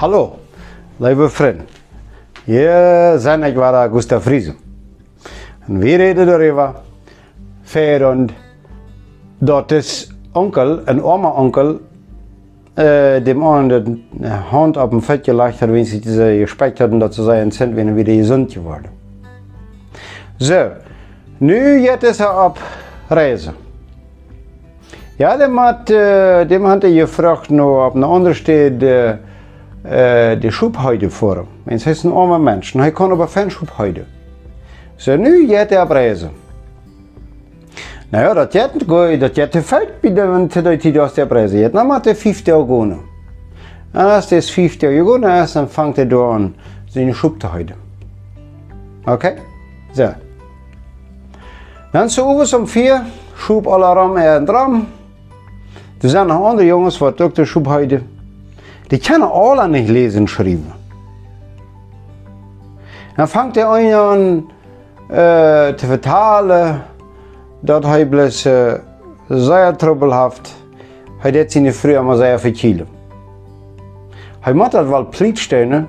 Hallo, liebe Freunde. Hier sind ich war Gustav Friese. Und wir reden darüber, für und dort ist Onkel, ein armer Onkel, äh, dem die Hand auf dem Fett gelegt hat, wenn sie diese gespeckt hatten, dass sie sein sind, wenn er wieder gesund geworden. So, nu jetzt ist er auf Reise. Ja, dem hat, äh, dem hat er gefragt, noch auf einer anderen Stelle, äh, die Schubheide vor ihm. Es ist ein armer Mensch, er kann aber keine Schubheide. So, nu geht er Reise. Naja, dat jet dat jet te feit bij de te die aus der Presse. Jet na mat de 50 Augone. Als des 50 Augone ist, dann fängt er da an, seine Schub zu heute. Okay? So. Dann so oben um vier, Schub Alarm er dran. Da sind noch andere Jungs, die auch der Schub heute. Die können alle nicht lesen und schreiben. Dann fängt er an, äh, zu vertalen, dat hij bloß uh, sehr troublhaft, hij deed zijn früher maar sehr verkielen. Hij moet dat wel plichtstellen,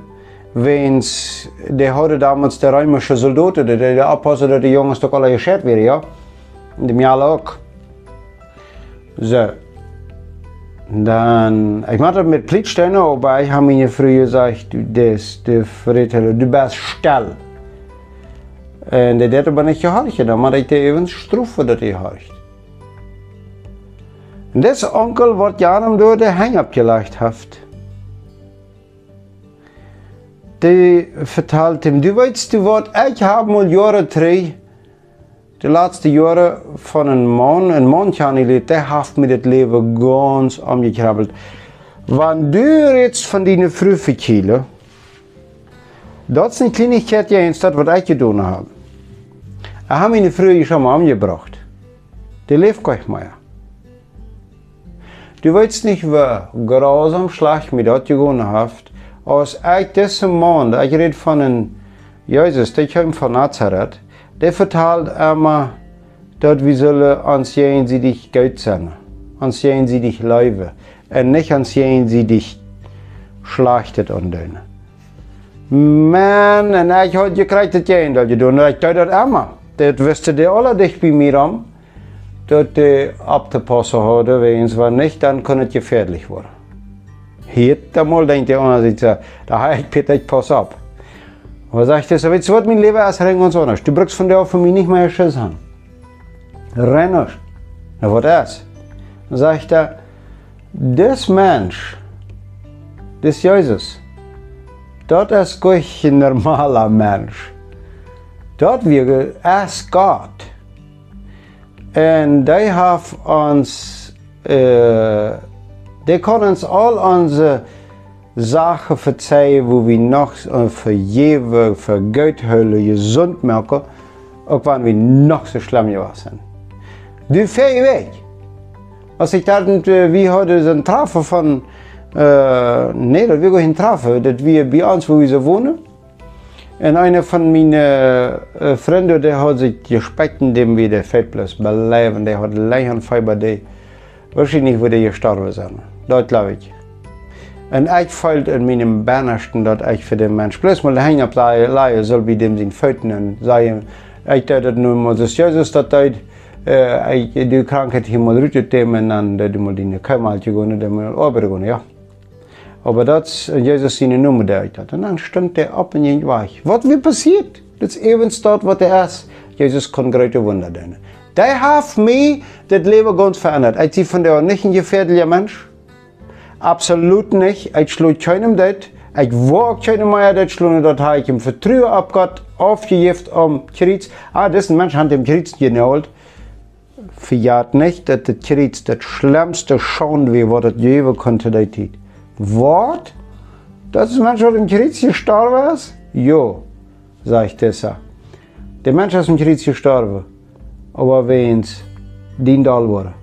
wens de hadden damals de römische Soldaten, die de oppassen dat de jongens toch alle geschert werden, ja? In dem Jahr auch. So. Dann, ich mache das mit Plichtstellen, aber ich habe mir früher gesagt, das, du, du bist still. En det er bare ikke harket, da man ikke even straffe det de harkt. Deze onkel wordt jaren door de hang opgelegd heeft. Die vertelt hem, du weißt, du wat, ik heb mal jaren drie, de laatste jaren van een man, een man geleerd, der heeft met het leven ganz omgekrabbeld. Wanneer du jetzt von deinen Frühe kielen, dat is een kleinigheid, ja, dat wat ik gedaan heb. Ich habe meine früher schon mal umgebracht. Die lebt gar nicht mehr. Du weißt nicht, wie grausam Schlag mit dort gewonnen hat, als ich diesen Mann, ich rede von einem Jesus, der kommt von Nazareth, der verteilt immer, dort wir sollen ans jeden sie dich Geld sein, ans jeden sie dich leben, und nicht ans jeden sie dich schlachtet und denen. Man, en ik had gekriegt het je dat je doen, ik deed dat immer. Dat wisten die alle dicht bij mir om, dat die ab te passen hadden, wegens war nicht, dann kann es gefährlich werden. Hier einmal denkt der andere sich, da habe ich Peter, ich pass ab. Aber sagt er, so, jetzt wird mein Leben rein und so nicht. Du brauchst von der auf mich nicht mehr Schiss haben. Renn nicht. Na, was ist? Dann sagt er, das Mensch, das Jesus, das ist kein normaler Mensch. Dat wir als Gott. Und die haben uns, äh, die können uns all unsere Sachen verzeihen, wo wir noch vergeben, vergeuthüllen, gesund merken, auch wenn wir noch so schlimm geworden sind. Du fährst weg. Als ich dachte, wir hatten so einen Treffer von, äh, nee, dat wir gehen treffen, dass wir bei uns, wo wir so wohnen, und einer von meinen äh, Freunden, der hat sich gespeckt, indem wir den Fettplatz bleiben. Der hat Leichenfieber, der wahrscheinlich würde gestorben sein. Das glaube ich. Und ich fällt in meinem Bernersten, dass ich für den Menschen bloß mal hängen bleiben soll, wie dem sind Föten und sagen, ich dachte nur mal, das Jesus, das tut, äh, die Krankheit hier mal rüttet dem und dann, du Kämmer gehen und dann mal oben ja. Aber dat Jesus seine Nummer duidt hat. Und dann stond er op en ging weg. Wat weer passiert? Dat is even dort, wat er is. Jesus kon grote Wunder doen. Die heeft mij das Leben ganz verändert. Ich bin von der nicht ein gefährlicher Mensch. Absolut nicht. Ich schlug keinem das. Ich war auch keinem mehr das schlug. Dort habe ich im Vertrauen ab Gott aufgegift um Kreuz. Ah, das ist ein Mensch hat dem Kreuz geholt. Verjahrt nicht, dass das Kreuz das schlimmste Schauen wie was das geben konnte, der Zeit. Wort? Das ist Mensch aus dem Krieg gestorben ist? Jo, sagt Tessa. Der Mensch aus dem Krieg gestorben. Aber wenn's dien Dal war.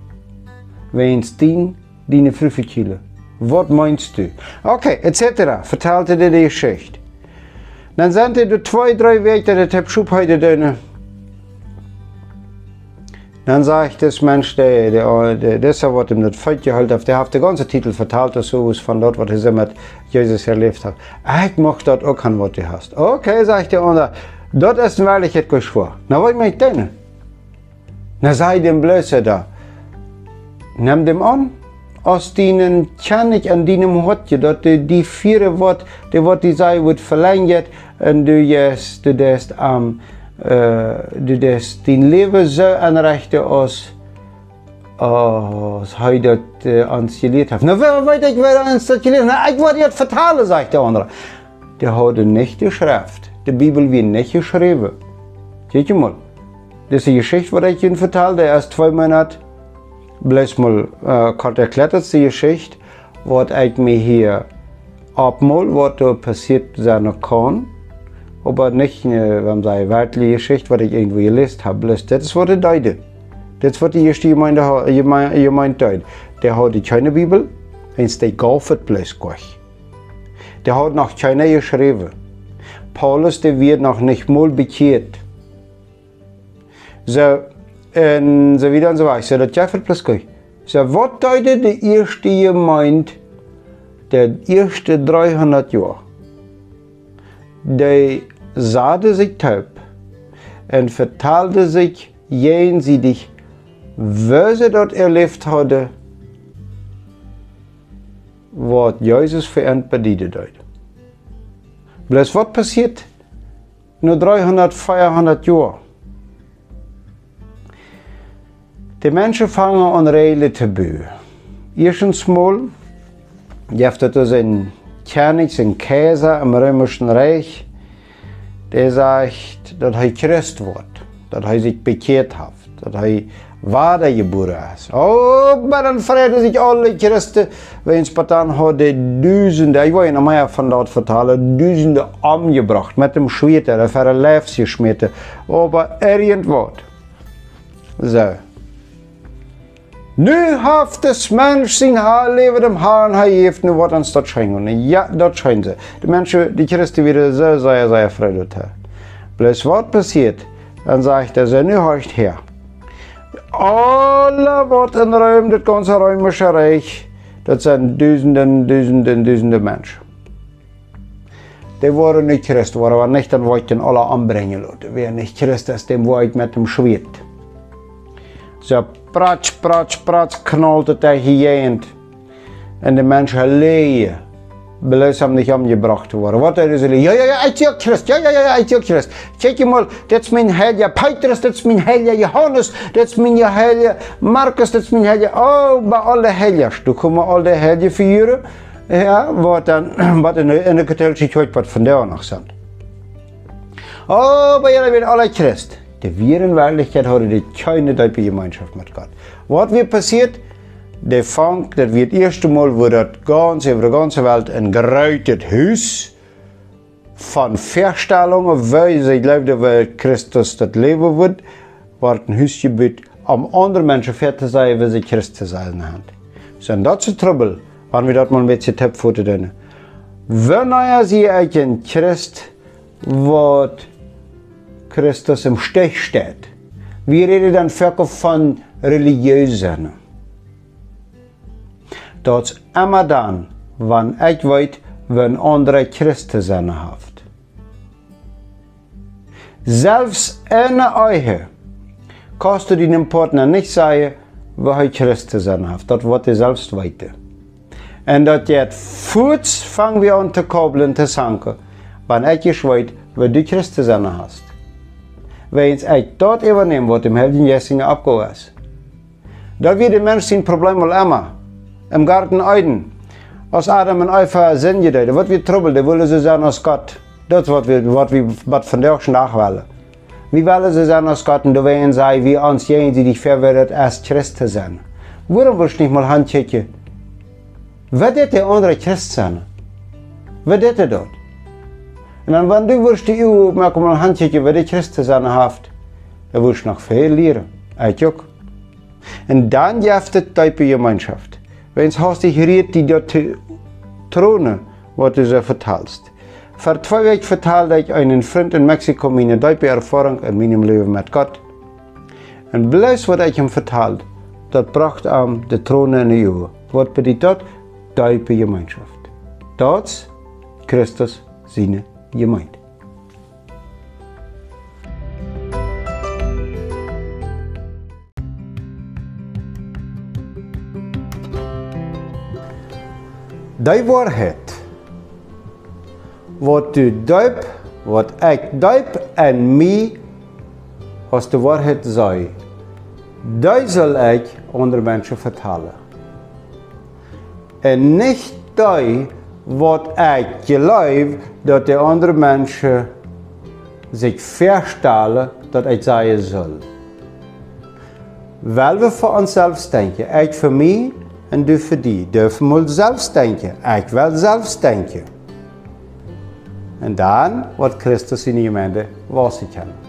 Wenn's dien, deine Frühverkühle. Was meinst du? Okay, etc. Verteilte dir die Geschichte. Dann sind die zwei, drei Wege, das hab ich heute drin. Dann sagt das Mensch, der, der, der, das wird ihm nicht fein gehalten, der hat den ganzen Titel verteilt, so von dort, was er mit Jesus erlebt hat. Ich mag dort auch kein was du hast. Okay, sagt der andere, dort ist wirklich etwas schwer. Na, was möchte ich denn? Na, sei dem Blöße da. Nimm dem an, aus kann ich an deinem Hotje, dort die, die vier Wort, die Wort, die sei, wird verlängert, und du jetzt, du das am, um, äh, du das dein Leben so anrichten, als, als hij dat uh, hat. Na, wer weet ik wer dat installiert Na, ik word het vertalen, sagt der andere. Der hat nicht geschrift. Die Bibel wird nicht geschrieben. Seht ihr mal? Das ist eine Geschichte, die ich Ihnen vertelle, der erst zwei Monate bloß mal äh, kurz erklärt, die Geschichte, was mir hier abmal, was passiert sein kann aber nicht eine wenn sei, weltliche Geschichte, was ich irgendwo gelesen habe. Das ist, was ich deute. Das ist, was die erste Gemeinde, Gemeinde deut. Der hat keine Bibel, eins der gaufet bloß gleich. Der hat noch keine geschrieben. Paulus, der wird noch nicht mal bekehrt. So, so wieder und so weiter. So, das gaufet bloß gleich. So, was deutet die erste Gemeinde der ersten 300 Jahre? die sahte sich taub und verteilte sich jenseits, wo sie dort erlebt hatte, was Jesus für ihn bedient hat. Bloß was passiert? Nur 300, 400 Jahre. Die Menschen fangen an Regeln zu bauen. Erstens mal, habt das in König, ein Kaiser im Römischen Reich, der sagt, dass er Christ wird, dass er sich bekehrt hat, dass er wiedergeboren ist. Oh, dann freuten sich alle Christen, wenn es dann die Düsende, ich wollte noch mehr von dort vertellen, Düsende umgebracht, mit dem Schwerte, der für ein Leben geschmiert, aber irgendwas. So. Nu mens zijn haar leven dem Haaren hij heeft nu wat ons dat schenken. Ja, dat schijnt ze. De mensen, die Christen wieder so sehr, sehr freudig haben. Bloß was passiert, dann sagt er so, nu horcht her. Alle wat in Rom, das ganze römische Reich, das sind Duizenden, Duizenden, Duizenden Menschen. Die waren nicht Christen, waren aber nicht, dann wollten alle anbringen. Wer nicht Christ ist, dem war ich mit dem Schwert. So pratsch, pratsch, pratsch knallt het tegen je. En de mensen leien. Beluister niet omgebracht worden. Wat er is er? Ja, ja, ja, ik zie Christ. Ja, ja, ja, ik zie Christ. Kijk je mal, dit is mijn heilige Petrus, dit is mijn heilige Johannes, dit is mijn heilige Marcus, dit is mijn heilige... Oh, bij alle heiligen. Du komen al de heilige vieren. Ja, wat dan, wat in de, de katholische kerk wat van daar nog zijn. Oh, bij jullie zijn alle Christ. Die wir Wirklichkeit haben die keine tiefe Gemeinschaft mit Gott. Was wird passiert? Der Fang, das wird das erste Mal, wo das ganz über die ganze Welt ein geräutet Haus von Verstellungen, weil sie glauben, weil Christus das Leben wird, wird ein Haus gebaut, um andere Menschen fertig zu sein, wie sie Christus sein haben. So, und das ist Trouble, wenn wir das mal ein bisschen Tipp tun. Wenn ihr sie ein Christ, wird Christus im Stich steht. Wir reden dann wirklich von religiösen. Dat is immer dann, wenn ich weet, wenn andere Christen zijn haft. Selbst eine Eiche kannst du deinem Partner nicht sagen, er Christen sein haft. Das wird er selbst weiter. Und dat jetzt voets fangen wir an zu koppeln, zu sagen, wenn ich weet, wo du Christen sein hast wegens uit dat übernehmen, wat im Helden Jessinger abgegangen ist. Da wird der Mensch sein Problem mal immer. Im Garten Eden. Als Adam und Eva sind gedeutet, was wird Trouble, der wollen sie sein als Gott. Das was wir, was wir was von der schon nachwählen. Wie wollen sie sein als Gott und da werden sie, wie uns jene, die dich verwertet, als Christen sein. Warum willst du nicht mal handchecken? Wer wird der andere Christ sein? Wer wird der dort? En wanneer du wirst die EU met een handje bij de Christen zijn haft, dan wirst du noch viel leren. Uit ook. En dan heeft het type Gemeinschaft. Wenn hast dich geriet, die dort tronen, was du so vertalst. Vor zwei Wochen vertelde ich einen Freund in Mexiko meine tiefe Erfahrung in meinem Leben mit Gott. En blijf wat ik hem vertelt, dat bracht aan de troon in de eeuw. Wat betekent dat? Diepe gemeenschap. Dat is Christus zijn gemeente. Die waarheid, wat u duip, wat ik duip en mij als de waarheid zei, die zal ik onder mensen vertellen. En niet die wat ik geloof dat de andere mensen zich voorstellen dat ik zeggen zal. Wel we voor onszelf denken, ik voor mij en du voor die. Dürfen we zelf denken, ik wil zelf denken. En dan wordt Christus in je gemeente was ik kan.